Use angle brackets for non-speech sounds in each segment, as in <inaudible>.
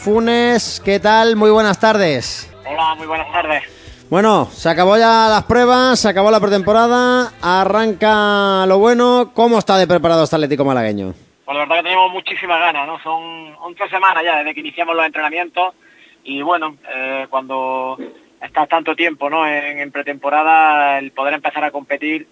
Funes, ¿qué tal? Muy buenas tardes. Hola, muy buenas tardes. Bueno, se acabó ya las pruebas, se acabó la pretemporada, arranca lo bueno. ¿Cómo está de preparado este Atlético malagueño? Pues la verdad que tenemos muchísimas ganas, ¿no? Son 11 semanas ya desde que iniciamos los entrenamientos y bueno, eh, cuando estás tanto tiempo ¿no? En, en, pretemporada, el poder empezar a competir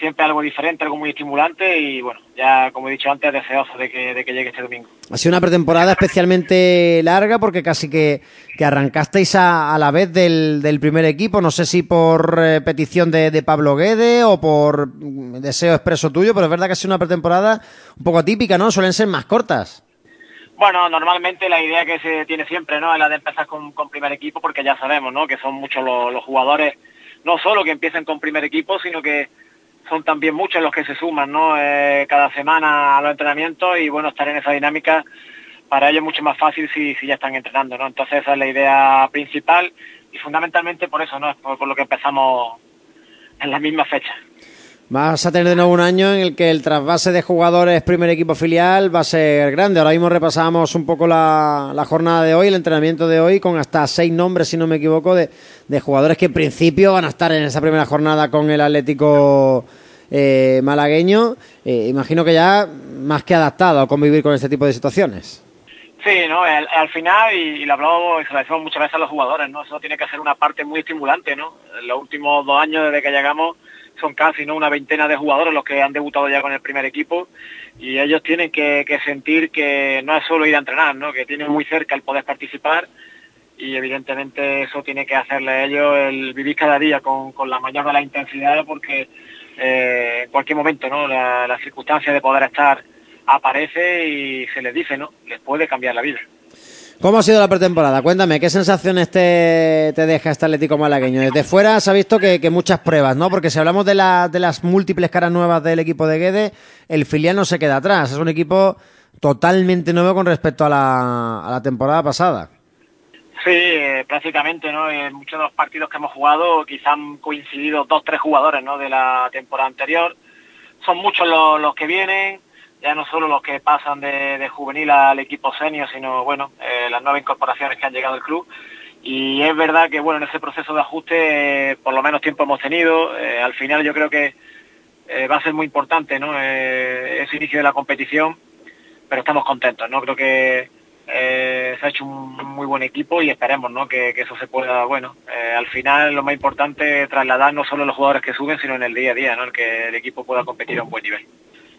siempre algo diferente, algo muy estimulante y bueno, ya como he dicho antes, deseoso de que, de que llegue este domingo. Ha sido una pretemporada especialmente larga porque casi que, que arrancasteis a, a, la vez del, del, primer equipo, no sé si por eh, petición de, de, Pablo Guede o por deseo expreso tuyo, pero es verdad que ha sido una pretemporada un poco atípica, ¿no? Suelen ser más cortas. Bueno, normalmente la idea que se tiene siempre, ¿no? Es la de empezar con, con primer equipo porque ya sabemos, ¿no? Que son muchos los, los jugadores, no solo que empiecen con primer equipo, sino que son también muchos los que se suman ¿no? Eh, cada semana a los entrenamientos y bueno, estar en esa dinámica para ellos es mucho más fácil si, si ya están entrenando, ¿no? Entonces esa es la idea principal y fundamentalmente por eso, ¿no? Es por, por lo que empezamos en la misma fecha. Vas a tener de nuevo un año en el que el trasvase de jugadores primer equipo filial va a ser grande. Ahora mismo repasamos un poco la, la, jornada de hoy, el entrenamiento de hoy, con hasta seis nombres, si no me equivoco, de, de jugadores que en principio van a estar en esa primera jornada con el Atlético eh, malagueño. Eh, imagino que ya más que adaptado a convivir con este tipo de situaciones. Sí, no, al, al final, y, lo hablamos y se lo decimos muchas veces a los jugadores, ¿no? Eso tiene que ser una parte muy estimulante, ¿no? En los últimos dos años desde que llegamos son casi no una veintena de jugadores los que han debutado ya con el primer equipo y ellos tienen que, sentir que no es solo ir a entrenar, ¿no? que tienen muy cerca el poder participar y evidentemente eso tiene que hacerle a ellos el vivir cada día con, con la mayor de la intensidad porque eh, en cualquier momento no la, la circunstancia de poder estar aparece y se les dice, ¿no? Les puede cambiar la vida. ¿Cómo ha sido la pretemporada? Cuéntame, ¿qué sensaciones te, te deja este Atlético malagueño? Desde fuera se ha visto que, que muchas pruebas, ¿no? Porque si hablamos de, la, de, las múltiples caras nuevas del equipo de Guede, el filial no se queda atrás. Es un equipo totalmente nuevo con respecto a la, a la temporada pasada. Sí, eh, prácticamente, ¿no? En muchos de los partidos que hemos jugado quizá han coincidido dos, tres jugadores, ¿no? De la temporada anterior. Son muchos los, los que vienen ya no solo los que pasan de, de juvenil al equipo senior, sino bueno, eh, las nuevas incorporaciones que han llegado al club. Y es verdad que bueno, en ese proceso de ajuste, eh, por lo menos tiempo hemos tenido. Eh, al final yo creo que va a ser muy importante, ¿no? Ese inicio de la competición, pero estamos contentos, ¿no? Creo que se ha hecho un muy buen equipo y esperemos, ¿no? Que, eso se pueda, bueno, al final lo más importante es trasladar no solo los jugadores que suben, sino en el día a día, ¿no? El que el equipo pueda competir a un buen nivel.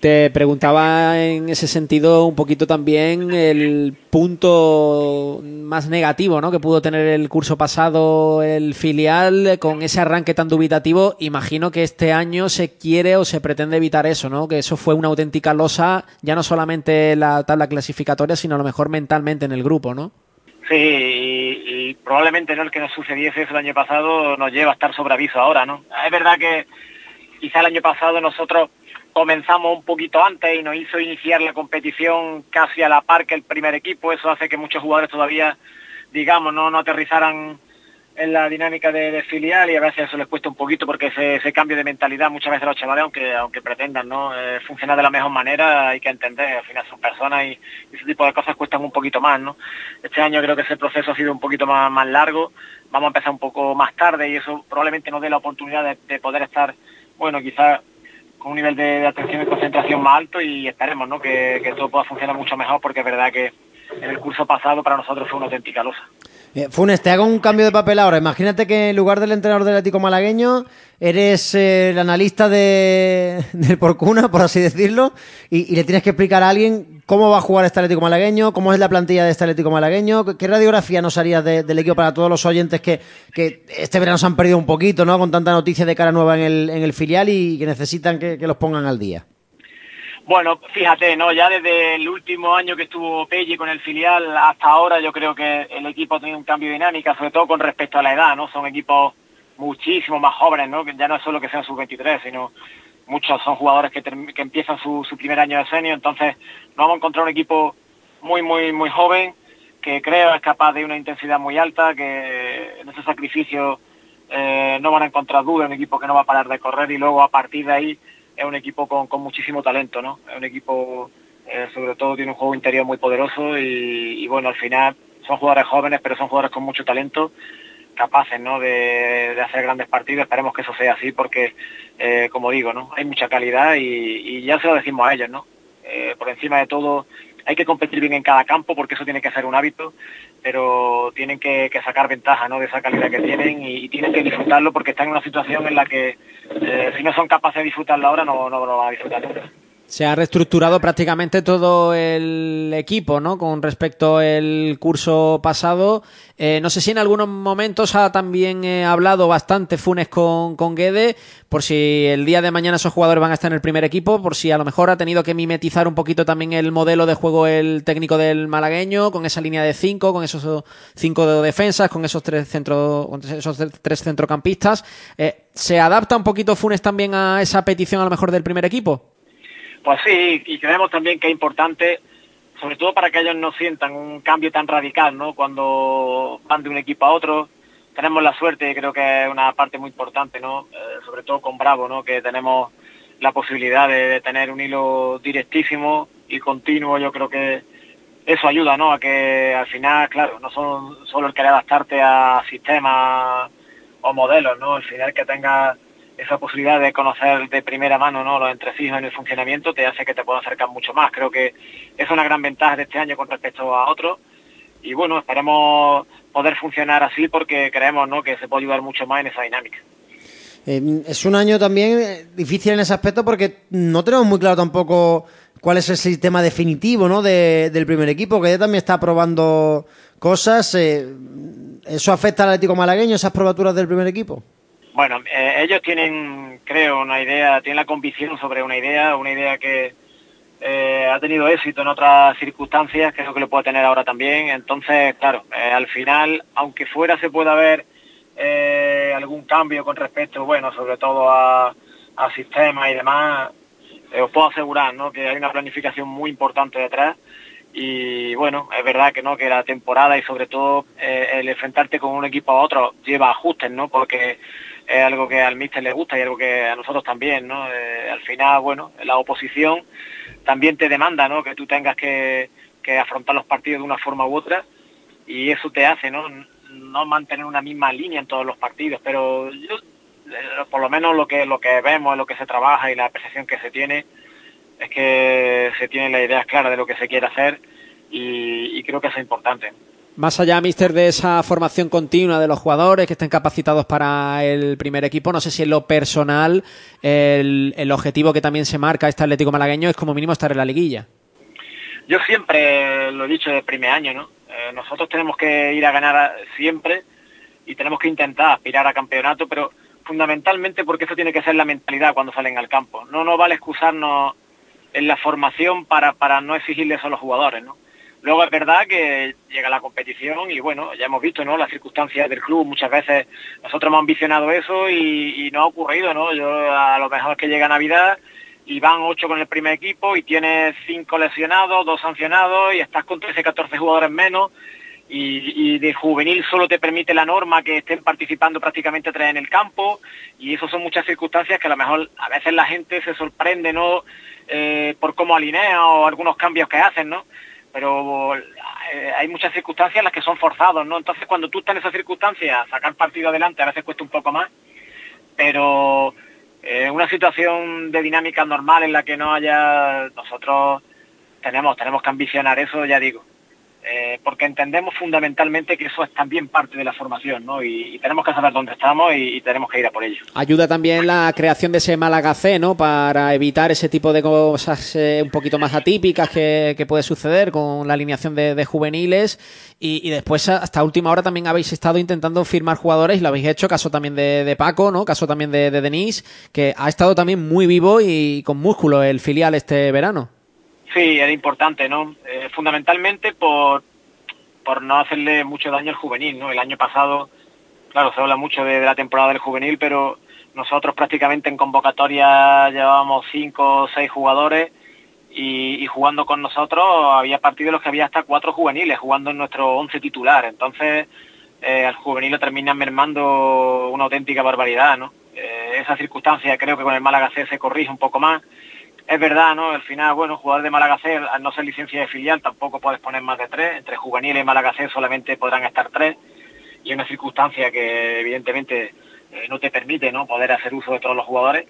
Te preguntaba en ese sentido un poquito también el punto más negativo ¿no? que pudo tener el curso pasado el filial con ese arranque tan dubitativo. Imagino que este año se quiere o se pretende evitar eso, ¿no? que eso fue una auténtica losa, ya no solamente la tabla clasificatoria, sino a lo mejor mentalmente en el grupo, ¿no? Sí, y, probablemente no el que nos sucediese eso el año pasado nos lleva a estar sobre aviso ahora, ¿no? Es verdad que quizá el año pasado nosotros comenzamos un poquito antes y nos hizo iniciar la competición casi a la par que el primer equipo. Eso hace que muchos jugadores todavía, digamos, no, no aterrizaran en la dinámica de, filial y a veces eso les cuesta un poquito porque ese, cambio de mentalidad muchas veces los chavales, aunque, aunque pretendan no eh, funcionar de la mejor manera, hay que entender, al final son personas y, y, ese tipo de cosas cuestan un poquito más. ¿no? Este año creo que ese proceso ha sido un poquito más, más largo, vamos a empezar un poco más tarde y eso probablemente nos dé la oportunidad de, de poder estar, bueno, quizás con un nivel de, de, atención y concentración más alto y esperemos ¿no? que, que todo pueda funcionar mucho mejor porque es verdad que en el curso pasado para nosotros fue una auténtica losa. Eh, Funes, te hago un cambio de papel ahora. Imagínate que en lugar del entrenador del Atlético malagueño eres eh, el analista de, <laughs> del Porcuna, por así decirlo, y, le tienes que explicar a alguien cómo va a jugar este Atlético malagueño, cómo es la plantilla de este Atlético malagueño, qué radiografía nos harías de, del equipo para todos los oyentes que, que, este verano se han perdido un poquito, ¿no? Con tanta noticia de cara nueva en el, en el filial y que necesitan que, que los pongan al día. Bueno, fíjate, ¿no? Ya desde el último año que estuvo Pelli con el filial hasta ahora yo creo que el equipo ha tenido un cambio de dinámica, sobre todo con respecto a la edad, ¿no? Son equipos muchísimo más jóvenes, ¿no? Que ya no es solo que sean sub-23, sino muchos son jugadores que, que empiezan su, su, primer año de senior, entonces nos vamos a encontrar un equipo muy, muy, muy joven, que creo es capaz de una intensidad muy alta, que en ese sacrificio eh, no van a encontrar duda, un equipo que no va a parar de correr y luego a partir de ahí es un equipo con, muchísimo talento, ¿no? Es un equipo, eh, sobre todo, tiene un juego interior muy poderoso y, y, bueno, al final son jugadores jóvenes, pero son jugadores con mucho talento, capaces ¿no? de, hacer grandes partidos. Esperemos que eso sea así porque, eh, como digo, ¿no? hay mucha calidad y, ya se lo decimos a ellos. ¿no? Eh, por encima de todo, hay que competir bien en cada campo porque eso tiene que ser un hábito, pero tienen que, sacar ventaja ¿no? de esa calidad que tienen y, tienen que disfrutarlo porque están en una situación en la que eh, si no son capaces de disfrutarlo ahora no, no lo van a disfrutar nunca. Se ha reestructurado prácticamente todo el equipo, ¿no? Con respecto al curso pasado. Eh, no sé si en algunos momentos ha también eh, hablado bastante Funes con, con Guede, por si el día de mañana esos jugadores van a estar en el primer equipo, por si a lo mejor ha tenido que mimetizar un poquito también el modelo de juego el técnico del malagueño, con esa línea de cinco, con esos cinco de defensas, con esos tres centros, esos tres centrocampistas. Eh, ¿Se adapta un poquito Funes también a esa petición a lo mejor del primer equipo? Pues sí, y creemos también que es importante, sobre todo para que ellos no sientan un cambio tan radical, ¿no? Cuando van de un equipo a otro, tenemos la suerte, creo que es una parte muy importante, ¿no? Eh, sobre todo con Bravo, ¿no? Que tenemos la posibilidad de, tener un hilo directísimo y continuo. Yo creo que eso ayuda, ¿no? A que al final, claro, no son solo el querer adaptarte a sistemas o modelos, ¿no? Al final que tengas esa posibilidad de conocer de primera mano ¿no? los entresijos en el funcionamiento te hace que te pueda acercar mucho más. Creo que es una gran ventaja de este año con respecto a otros y bueno, esperemos poder funcionar así porque creemos ¿no? que se puede ayudar mucho más en esa dinámica. Eh, es un año también eh, difícil en ese aspecto porque no tenemos muy claro tampoco cuál es el sistema definitivo ¿no? del primer equipo, que ya también está probando cosas. Eh, ¿Eso afecta al Atlético Malagueño, esas probaturas del primer equipo? Bueno, eh, ellos tienen, creo, una idea, tienen la convicción sobre una idea, una idea que eh, ha tenido éxito en otras circunstancias, que es lo que lo puede tener ahora también. Entonces, claro, eh, al final, aunque fuera se pueda ver algún cambio con respecto, bueno, sobre todo a, a sistemas y demás, os puedo asegurar, ¿no? Que hay una planificación muy importante detrás y bueno, es verdad que no, que la temporada y sobre todo el enfrentarte con un equipo a otro lleva ajustes, ¿no? Porque es algo que al míster le gusta y algo que a nosotros también, ¿no? Eh, al final, bueno, la oposición también te demanda, ¿no? Que tú tengas que, afrontar los partidos de una forma u otra y eso te hace, ¿no? No mantener una misma línea en todos los partidos, pero yo, eh, por lo menos lo que lo que vemos, lo que se trabaja y la percepción que se tiene es que se tiene la idea clara de lo que se quiere hacer y, y creo que eso es importante. Más allá, mister, de esa formación continua de los jugadores que estén capacitados para el primer equipo, no sé si en lo personal el, objetivo que también se marca este Atlético Malagueño es como mínimo estar en la liguilla. Yo siempre lo he dicho de primer año, ¿no? Eh, nosotros tenemos que ir a ganar siempre y tenemos que intentar aspirar a campeonato, pero fundamentalmente porque eso tiene que ser la mentalidad cuando salen al campo. No nos vale excusarnos en la formación para, para no exigirle eso a los jugadores, ¿no? Luego es verdad que llega la competición y bueno, ya hemos visto, ¿no? Las circunstancias del club, muchas veces nosotros hemos ambicionado eso y, no ha ocurrido, ¿no? Yo a lo mejor que llega Navidad y van ocho con el primer equipo y tienes cinco lesionados, dos sancionados y estás con 13, 14 jugadores menos y, de juvenil solo te permite la norma que estén participando prácticamente tres en el campo y eso son muchas circunstancias que a lo mejor a veces la gente se sorprende, ¿no? Eh, por cómo alinea o algunos cambios que hacen, ¿no? Pero eh, hay muchas circunstancias en las que son forzados, ¿no? Entonces, cuando tú estás en esas circunstancias, sacar partido adelante a veces cuesta un poco más, pero eh, una situación de dinámica normal en la que no haya, nosotros tenemos, tenemos que ambicionar eso, ya digo. Eh, porque entendemos fundamentalmente que eso es también parte de la formación, ¿no? Y, tenemos que saber dónde estamos y, tenemos que ir a por ello. Ayuda también la creación de ese Málaga C, ¿no? Para evitar ese tipo de cosas eh, un poquito más atípicas que, puede suceder con la alineación de, juveniles. Y, después, hasta última hora, también habéis estado intentando firmar jugadores y lo habéis hecho, caso también de, Paco, ¿no? Caso también de, de Denise, que ha estado también muy vivo y con músculo el filial este verano. Sí, era importante, ¿no? Eh, fundamentalmente por, por no hacerle mucho daño al juvenil, ¿no? El año pasado, claro, se habla mucho de, la temporada del juvenil, pero nosotros prácticamente en convocatoria llevábamos cinco o seis jugadores y, jugando con nosotros había partidos en los que había hasta cuatro juveniles jugando en nuestro once titular. Entonces, eh, al juvenil lo terminan mermando una auténtica barbaridad, ¿no? Eh, esa circunstancia creo que con el Málaga C se corrige un poco más es verdad, ¿no? Al final, bueno, jugador de Málaga C, al no ser licencia de filial, tampoco puedes poner más de tres. Entre juveniles y Málaga C solamente podrán estar tres. Y es una circunstancia que, evidentemente, eh, no te permite, ¿no? Poder hacer uso de todos los jugadores.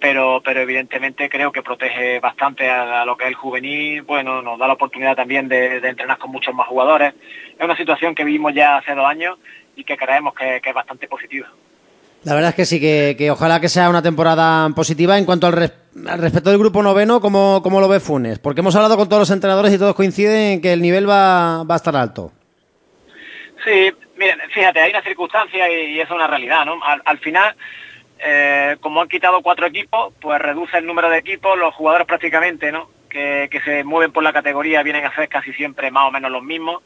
Pero, pero evidentemente creo que protege bastante a, lo que es el juvenil. Bueno, nos da la oportunidad también de, entrenar con muchos más jugadores. Es una situación que vimos ya hace dos años y que creemos que es bastante positiva. La verdad es que sí, que, ojalá que sea una temporada positiva. En cuanto respecto del grupo noveno, ¿cómo, ¿cómo, lo ve Funes? Porque hemos hablado con todos los entrenadores y todos coinciden en que el nivel va, va a estar alto. Sí, miren, fíjate, hay una circunstancia y, es una realidad, ¿no? Al, final, eh, como han quitado cuatro equipos, pues reduce el número de equipos, los jugadores prácticamente, ¿no? Que, que se mueven por la categoría vienen a ser casi siempre más o menos los mismos,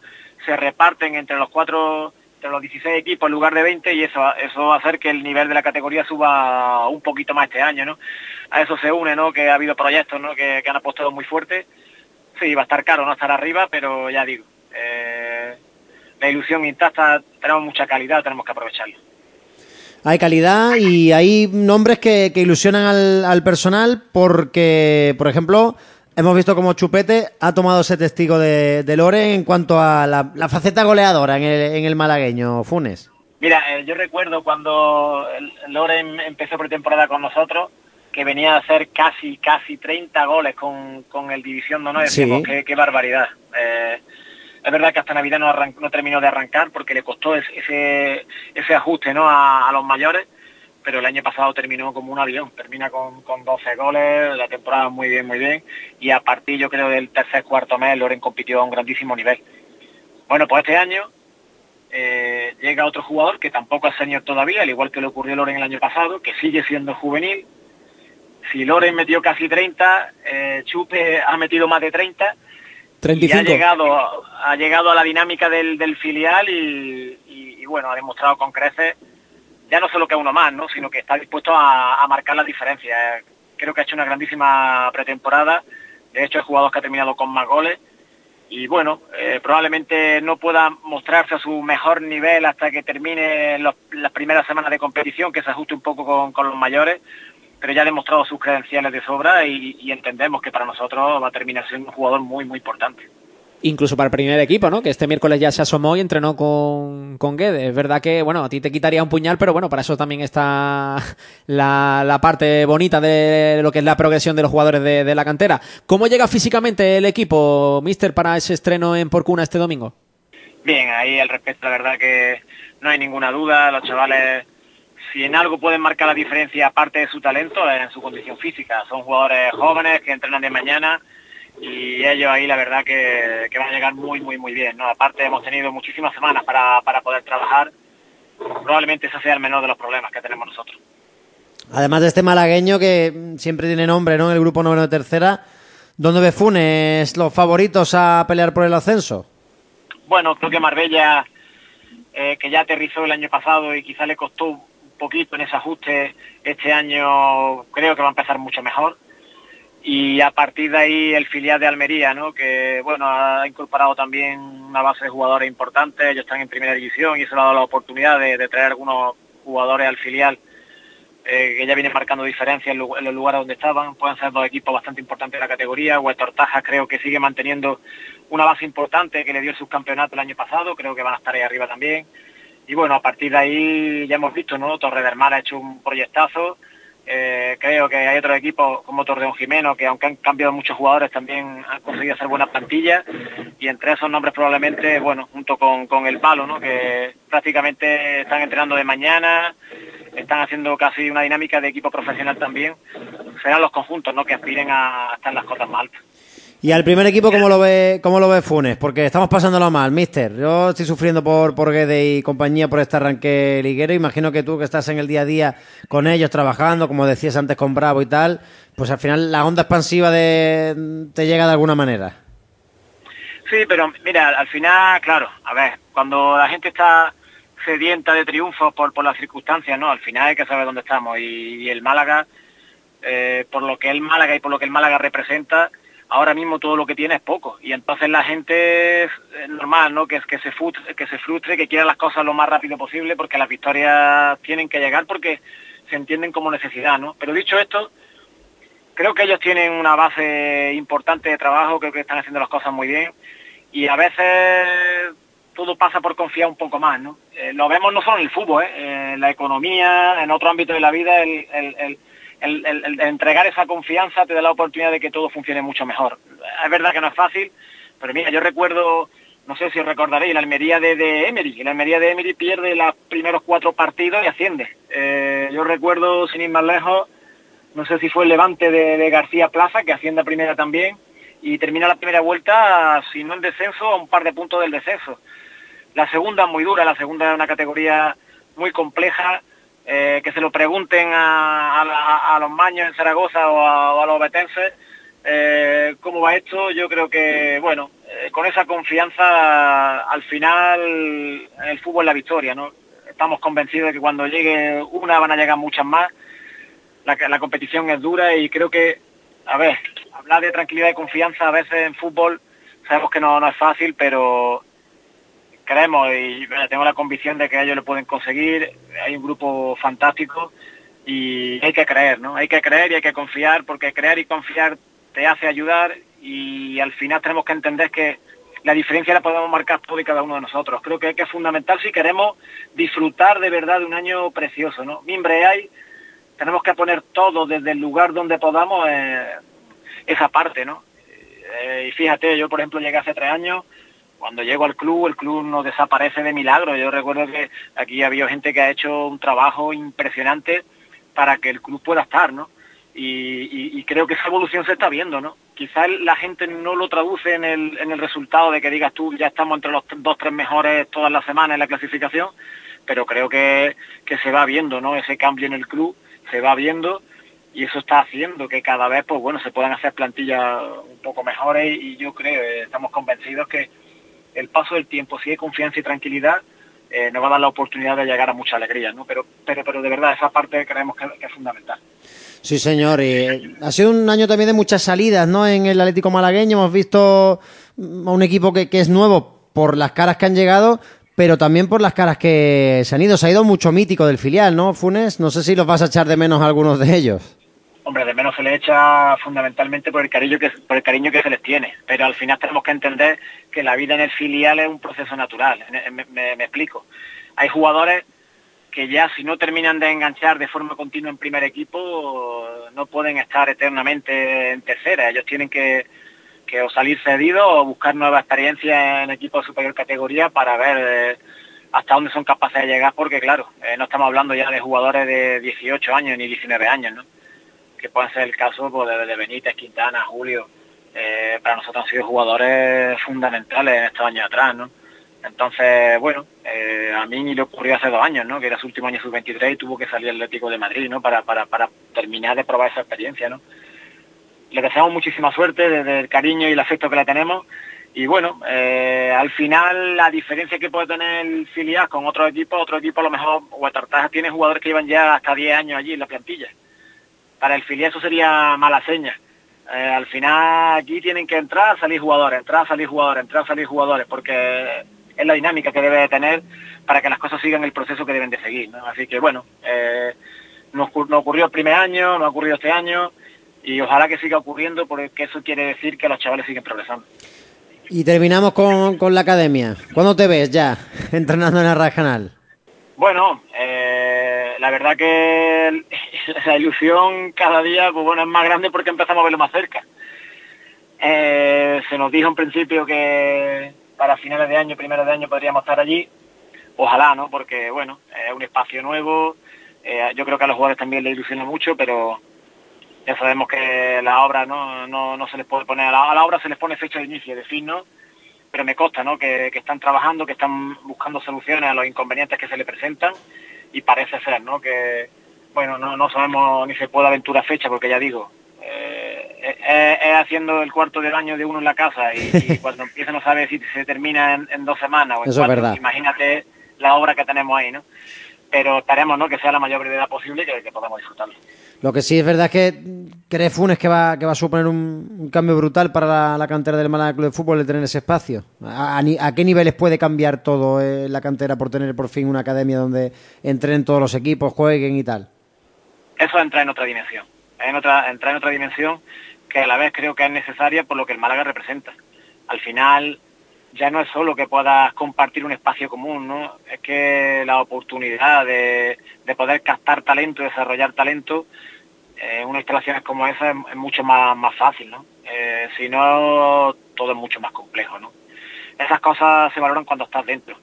se reparten entre los cuatro los 16 equipos en lugar de 20 y eso, eso va a hacer que el nivel de la categoría suba un poquito más este año, ¿no? A eso se une, ¿no? Que ha habido proyectos, ¿no? Que, han apostado muy fuerte. Sí, va a estar caro no estar arriba, pero ya digo, eh, la ilusión intacta, tenemos mucha calidad, tenemos que aprovecharla. Hay calidad y hay nombres que, ilusionan al personal porque, por ejemplo, Hemos visto como Chupete ha tomado ese testigo de, de Loren en cuanto a la, faceta goleadora en el, en el, malagueño, Funes. Mira, eh, yo recuerdo cuando Loren empezó pretemporada con nosotros, que venía a hacer casi, casi 30 goles con, con el División de Honor. Sí. qué, barbaridad. Eh, es verdad que hasta Navidad no, no terminó de arrancar porque le costó ese, ese, ajuste ¿no? a los mayores pero el año pasado terminó como un avión, termina con, con 12 goles, la temporada muy bien, muy bien, y a partir yo creo del tercer, cuarto mes Loren compitió a un grandísimo nivel. Bueno, pues este año eh, llega otro jugador que tampoco es senior todavía, al igual que le ocurrió a Loren el año pasado, que sigue siendo juvenil. Si Loren metió casi 30, eh, Chupe ha metido más de 30, 35. y ha llegado, ha llegado a la dinámica del, del filial y, y bueno, ha demostrado con creces ya no solo que uno más, ¿no? sino que está dispuesto a, marcar la diferencia. Creo que ha hecho una grandísima pretemporada. De hecho, es jugador que ha terminado con más goles. Y bueno, eh, probablemente no pueda mostrarse a su mejor nivel hasta que termine las primeras semanas de competición, que se ajuste un poco con, los mayores, pero ya ha demostrado sus credenciales de sobra y, y entendemos que para nosotros va a terminar siendo un jugador muy, muy importante incluso para el primer equipo, ¿no? Que este miércoles ya se asomó y entrenó con, con Guedes. Es verdad que, bueno, a ti te quitaría un puñal, pero bueno, para eso también está <laughs> la, la parte bonita de lo que es la progresión de los jugadores de, la cantera. ¿Cómo llega físicamente el equipo, Mister, para ese estreno en Porcuna este domingo? Bien, ahí al respecto, la verdad que no hay ninguna duda. Los chavales, si en algo pueden marcar la diferencia, aparte de su talento, en su condición física. Son jugadores jóvenes que entrenan de mañana y ellos ahí la verdad que, van a llegar muy, muy, muy bien. ¿no? Aparte hemos tenido muchísimas semanas para, para poder trabajar. Probablemente ese sea el menor de los problemas que tenemos nosotros. Además de este malagueño que siempre tiene nombre, ¿no? El grupo noveno de tercera, ¿dónde ve Funes los favoritos a pelear por el ascenso? Bueno, creo que Marbella, eh, que ya aterrizó el año pasado y quizá le costó un poquito en ese ajuste, este año creo que va a empezar mucho mejor y a partir de ahí el filial de Almería, ¿no? que bueno ha incorporado también una base de jugadores importantes, ellos están en primera división y eso le ha dado la oportunidad de, traer algunos jugadores al filial eh, que ya vienen marcando diferencias en, los lugares donde estaban, pueden ser dos equipos bastante importantes de la categoría, Huerta Tajas creo que sigue manteniendo una base importante que le dio el subcampeonato el año pasado, creo que van a estar ahí arriba también, y bueno, a partir de ahí ya hemos visto, ¿no? Torre del Mar ha hecho un proyectazo, eh, creo que hay otros equipos como Torreón Jimeno que aunque han cambiado muchos jugadores también han conseguido hacer buenas plantillas y entre esos nombres probablemente, bueno, junto con, con el Palo, ¿no? que prácticamente están entrenando de mañana, están haciendo casi una dinámica de equipo profesional también, serán los conjuntos ¿no? que aspiren a estar en las cotas más altas. ¿Y al primer equipo cómo lo ve cómo lo ve Funes? Porque estamos pasándolo mal, mister. Yo estoy sufriendo por, por Guede y compañía por este arranque liguero. Imagino que tú que estás en el día a día con ellos trabajando, como decías antes con Bravo y tal, pues al final la onda expansiva de, te llega de alguna manera. Sí, pero mira, al final, claro, a ver, cuando la gente está sedienta de triunfo por, por las circunstancias, ¿no? Al final hay que saber dónde estamos. Y, el Málaga, eh, por lo que el Málaga y por lo que el Málaga representa, ahora mismo todo lo que tiene es poco y entonces la gente es normal no que que se frustre, que se frustre que quiera las cosas lo más rápido posible porque las victorias tienen que llegar porque se entienden como necesidad no pero dicho esto creo que ellos tienen una base importante de trabajo, creo que están haciendo las cosas muy bien y a veces todo pasa por confiar un poco más, ¿no? Eh, lo vemos no solo en el fútbol, ¿eh? en la economía, en otro ámbito de la vida, el, el, el, el, entregar esa confianza te da la oportunidad de que todo funcione mucho mejor. Es verdad que no es fácil, pero mira, yo recuerdo, no sé si os recordaréis, la Almería de, Emery. La Almería de Emery pierde los primeros cuatro partidos y asciende. Eh, yo recuerdo, sin ir más lejos, no sé si fue el Levante de, García Plaza, que asciende a primera también, y termina la primera vuelta, si no en descenso, a un par de puntos del descenso. La segunda muy dura, la segunda es una categoría muy compleja, eh, que se lo pregunten a, los maños en Zaragoza o a, los betenses eh, cómo va esto. Yo creo que, bueno, eh, con esa confianza, al final el fútbol es la victoria, ¿no? Estamos convencidos de que cuando llegue una van a llegar muchas más. La, la competición es dura y creo que, a ver, hablar de tranquilidad y confianza a veces en fútbol sabemos que no es fácil, pero creemos y tengo la convicción de que ellos lo pueden conseguir. Hay un grupo fantástico y hay que creer, ¿no? Hay que creer y hay que confiar porque creer y confiar te hace ayudar y al final tenemos que entender que la diferencia la podemos marcar todos y cada uno de nosotros. Creo que, es fundamental si queremos disfrutar de verdad de un año precioso, ¿no? Mimbre hay, tenemos que poner todo desde el lugar donde podamos eh, esa parte, ¿no? Eh, y fíjate, yo por ejemplo llegué hace tres años cuando llego al club, el club no desaparece de milagro. Yo recuerdo que aquí había gente que ha hecho un trabajo impresionante para que el club pueda estar, ¿no? Y, creo que esa evolución se está viendo, ¿no? Quizás la gente no lo traduce en el, en el resultado de que digas tú, ya estamos entre los dos, tres mejores todas las semanas en la clasificación, pero creo que, que se va viendo, ¿no? Ese cambio en el club se va viendo y eso está haciendo que cada vez, pues bueno, se puedan hacer plantillas un poco mejores y yo creo, eh, estamos convencidos que, el paso del tiempo, si hay confianza y tranquilidad, eh, nos va a dar la oportunidad de llegar a mucha alegría, ¿no? Pero, pero, pero de verdad, esa parte creemos que, es fundamental. Sí, señor. Y ha sido un año también de muchas salidas, ¿no? En el Atlético Malagueño hemos visto a un equipo que, que es nuevo por las caras que han llegado, pero también por las caras que se han ido. Se ha ido mucho mítico del filial, ¿no, Funes? No sé si los vas a echar de menos a algunos de ellos. Hombre, de menos se le echa fundamentalmente por el cariño que se les tiene, pero al final tenemos que entender que la vida en el filial es un proceso natural. Me, explico. Hay jugadores que ya si no terminan de enganchar de forma continua en primer equipo no pueden estar eternamente en tercera. Ellos tienen que, que o salir cedidos o buscar nuevas experiencias en equipos de superior categoría para ver eh, hasta dónde son capaces de llegar, porque claro, eh, no estamos hablando ya de jugadores de 18 años ni 19 años, ¿no? Que puede ser el caso pues, de, Benítez, Quintana, Julio. Eh, para nosotros han sido jugadores fundamentales en estos años atrás, ¿no? Entonces, bueno, eh, a mí le ocurrió hace dos años, ¿no? Que era su último año sub-23 y tuvo que salir Atlético de Madrid, ¿no? Para, para, para terminar de probar esa experiencia, ¿no? Le deseamos muchísima suerte desde el cariño y el afecto que le tenemos. Y bueno, eh, al final la diferencia que puede tener el filial con otro equipo, otro equipo a lo mejor Huetartaja tiene jugadores que llevan ya hasta 10 años allí en la plantilla para el filial eso sería mala seña. Eh, al final aquí tienen que entrar, salir jugadores, entrar, salir jugadores, entrar, salir jugadores, porque es la dinámica que debe de tener para que las cosas sigan el proceso que deben de seguir. Así que bueno, eh, no, ocurrió el primer año, no ha ocurrido este año y ojalá que siga ocurriendo porque eso quiere decir que los chavales siguen progresando. Y terminamos con, con la academia. ¿Cuándo te ves ya <laughs> entrenando en el regional? Bueno, eh, la verdad que <laughs> la ilusión cada día pues bueno, es más grande porque empezamos a verlo más cerca. Eh, se nos dijo en principio que para finales de año, primeros de año podríamos estar allí. Ojalá, ¿no? Porque, bueno, es un espacio nuevo. Eh, yo creo que a los jugadores también les ilusiona mucho, pero ya sabemos que la obra no, no, no se les puede poner, a la, obra se les pone fecha de inicio, de fin, ¿no? Pero me consta, ¿no? Que, que están trabajando, que están buscando soluciones a los inconvenientes que se les presentan y parece ser, ¿no? Que, bueno, no, no sabemos ni se puede aventurar fecha porque ya digo, eh, es, haciendo el cuarto del año de uno en la casa y, <laughs> cuando empieza no sabe si se termina en, dos semanas o en Eso es verdad. imagínate la obra que tenemos ahí, ¿no? Pero estaremos, ¿no? Que sea la mayor brevedad posible y que, que podamos disfrutarlo. Lo que sí es verdad es que cree Funes que va, que va a suponer un, cambio brutal para la, cantera del Málaga Club de Fútbol el tener ese espacio. ¿A, a, qué niveles puede cambiar todo eh, la cantera por tener por fin una academia donde entren todos los equipos, jueguen y tal? eso entra en otra dimensión. en otra, entrar en otra dimensión que a la vez creo que es necesaria por lo que el Málaga representa. Al final ya no es solo que puedas compartir un espacio común, ¿no? Es que la oportunidad de, de poder captar talento, desarrollar talento, en unas instalaciones como esa es, mucho más, más fácil, ¿no? Eh, si no, todo es mucho más complejo, ¿no? Esas cosas se valoran cuando estás dentro,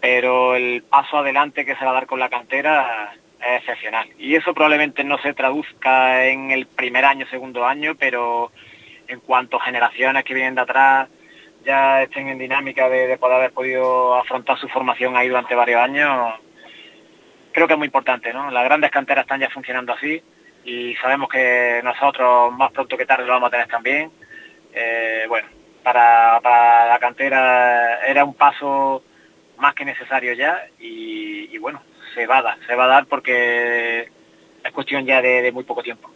pero el paso adelante que se va a dar con la cantera es excepcional. Y eso probablemente no se traduzca en el primer año, segundo año, pero en cuanto generaciones que vienen de atrás ya estén en dinámica de, de poder haber podido afrontar su formación ahí durante varios años, creo que es muy importante, ¿no? Las grandes canteras están ya funcionando así y sabemos que nosotros más pronto que tarde lo vamos a tener también. Eh, bueno, para, para, la cantera era un paso más que necesario ya y, bueno, se va a dar, se va a dar porque es cuestión ya de muy poco tiempo.